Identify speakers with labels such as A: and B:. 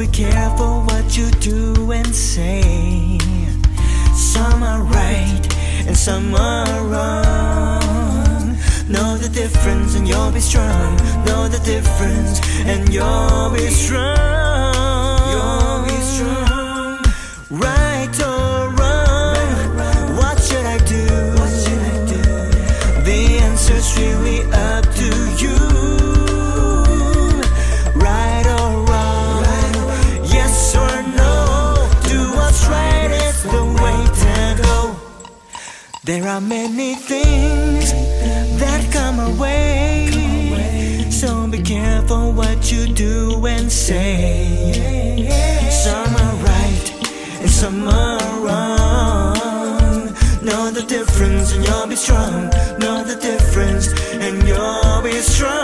A: be careful what you do and say. Some are right and some are wrong. The difference and you'll be strong. Know the difference and you'll be strong. There are many things that come our way. So be careful what you do and say. Some are right and some are wrong. Know the difference and you'll be strong. Know the difference and you'll be strong.